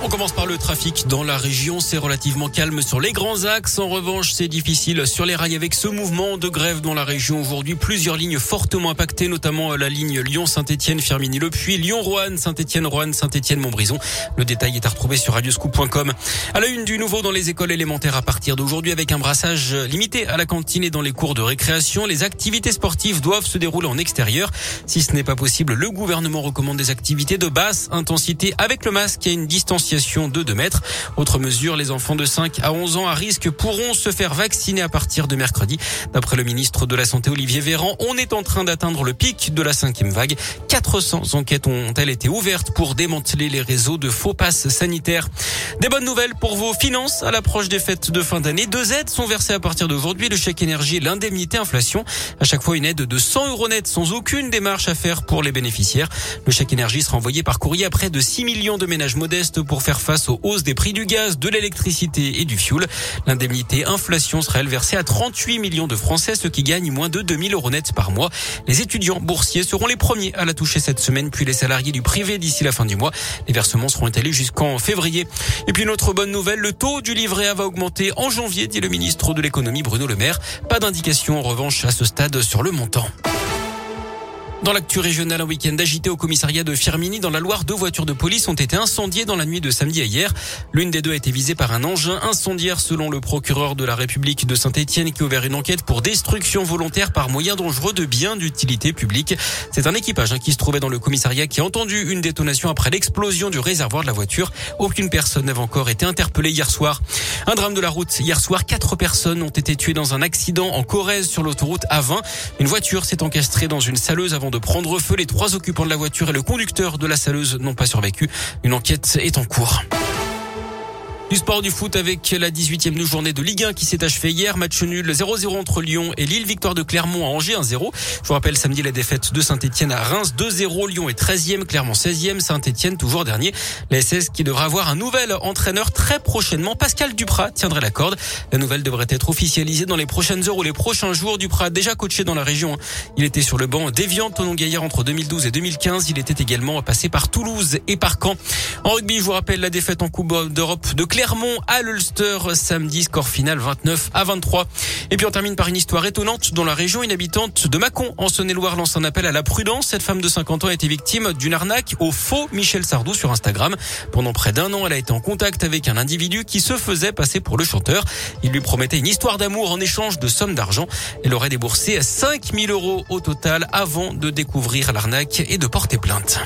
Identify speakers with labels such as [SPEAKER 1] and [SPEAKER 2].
[SPEAKER 1] On commence par le trafic dans la région. C'est relativement calme sur les grands axes. En revanche, c'est difficile sur les rails avec ce mouvement de grève dans la région aujourd'hui. Plusieurs lignes fortement impactées, notamment la ligne Lyon-Saint-Etienne, Firmini-Le Puy, Lyon-Roanne, Saint-Etienne, Roanne, Saint-Etienne, Montbrison. Le détail est à retrouver sur radioscoop.com. À la une du nouveau dans les écoles élémentaires à partir d'aujourd'hui avec un brassage limité à la cantine et dans les cours de récréation. Les activités sportives doivent se dérouler en extérieur. Si ce n'est pas possible, le gouvernement recommande des activités de basse intensité avec le masque et une distance de 2 mètres. Autre mesure, les enfants de 5 à 11 ans à risque pourront se faire vacciner à partir de mercredi. D'après le ministre de la Santé Olivier Véran, on est en train d'atteindre le pic de la cinquième vague. 400 enquêtes ont-elles été ouvertes pour démanteler les réseaux de faux passes sanitaires? Des bonnes nouvelles pour vos finances à l'approche des fêtes de fin d'année. Deux aides sont versées à partir d'aujourd'hui, le chèque énergie et l'indemnité inflation. À chaque fois une aide de 100 euros net sans aucune démarche à faire pour les bénéficiaires. Le chèque énergie sera envoyé par courrier à près de 6 millions de ménages modestes pour faire face aux hausses des prix du gaz, de l'électricité et du fioul. L'indemnité inflation sera elle versée à 38 millions de Français, ceux qui gagnent moins de 2000 euros net par mois. Les étudiants boursiers seront les premiers à la toucher cette semaine, puis les salariés du privé d'ici la fin du mois. Les versements seront étalés jusqu'en février. Et puis une autre bonne nouvelle, le taux du livret A va augmenter en janvier, dit le ministre de l'économie Bruno Le Maire. Pas d'indication en revanche à ce stade sur le montant. Dans l'actu régionale, un week-end agité au commissariat de Firmini, dans la Loire, deux voitures de police ont été incendiées dans la nuit de samedi à hier. L'une des deux a été visée par un engin incendiaire selon le procureur de la République de Saint-Etienne qui a ouvert une enquête pour destruction volontaire par moyen dangereux de biens d'utilité publique. C'est un équipage hein, qui se trouvait dans le commissariat qui a entendu une détonation après l'explosion du réservoir de la voiture. Aucune personne n'avait encore été interpellée hier soir. Un drame de la route. Hier soir, quatre personnes ont été tuées dans un accident en Corrèze sur l'autoroute A20. Une voiture s'est encastrée dans une saleuse avant de prendre feu. Les trois occupants de la voiture et le conducteur de la saleuse n'ont pas survécu. Une enquête est en cours. Du sport du foot avec la 18e journée de Ligue 1 qui s'est achevée hier. Match nul 0-0 entre Lyon et Lille. Victoire de Clermont à Angers 1-0. Je vous rappelle samedi la défaite de Saint-Etienne à Reims 2-0. Lyon est 13e, Clermont 16e, Saint-Etienne toujours dernier. La SS qui devra avoir un nouvel entraîneur très prochainement. Pascal Duprat tiendrait la corde. La nouvelle devrait être officialisée dans les prochaines heures ou les prochains jours. Duprat déjà coaché dans la région. Il était sur le banc d'Evian, Tonon Gaillard entre 2012 et 2015. Il était également passé par Toulouse et par Caen. En rugby, je vous rappelle la défaite en Coupe d'Europe de Clermont à l'Ulster samedi, score final 29 à 23. Et puis on termine par une histoire étonnante dans la région. Une habitante de Mâcon en Saône-et-Loire lance un appel à la prudence. Cette femme de 50 ans a été victime d'une arnaque au faux Michel Sardou sur Instagram. Pendant près d'un an, elle a été en contact avec un individu qui se faisait passer pour le chanteur. Il lui promettait une histoire d'amour en échange de sommes d'argent. Elle aurait déboursé 5000 euros au total avant de découvrir l'arnaque et de porter plainte.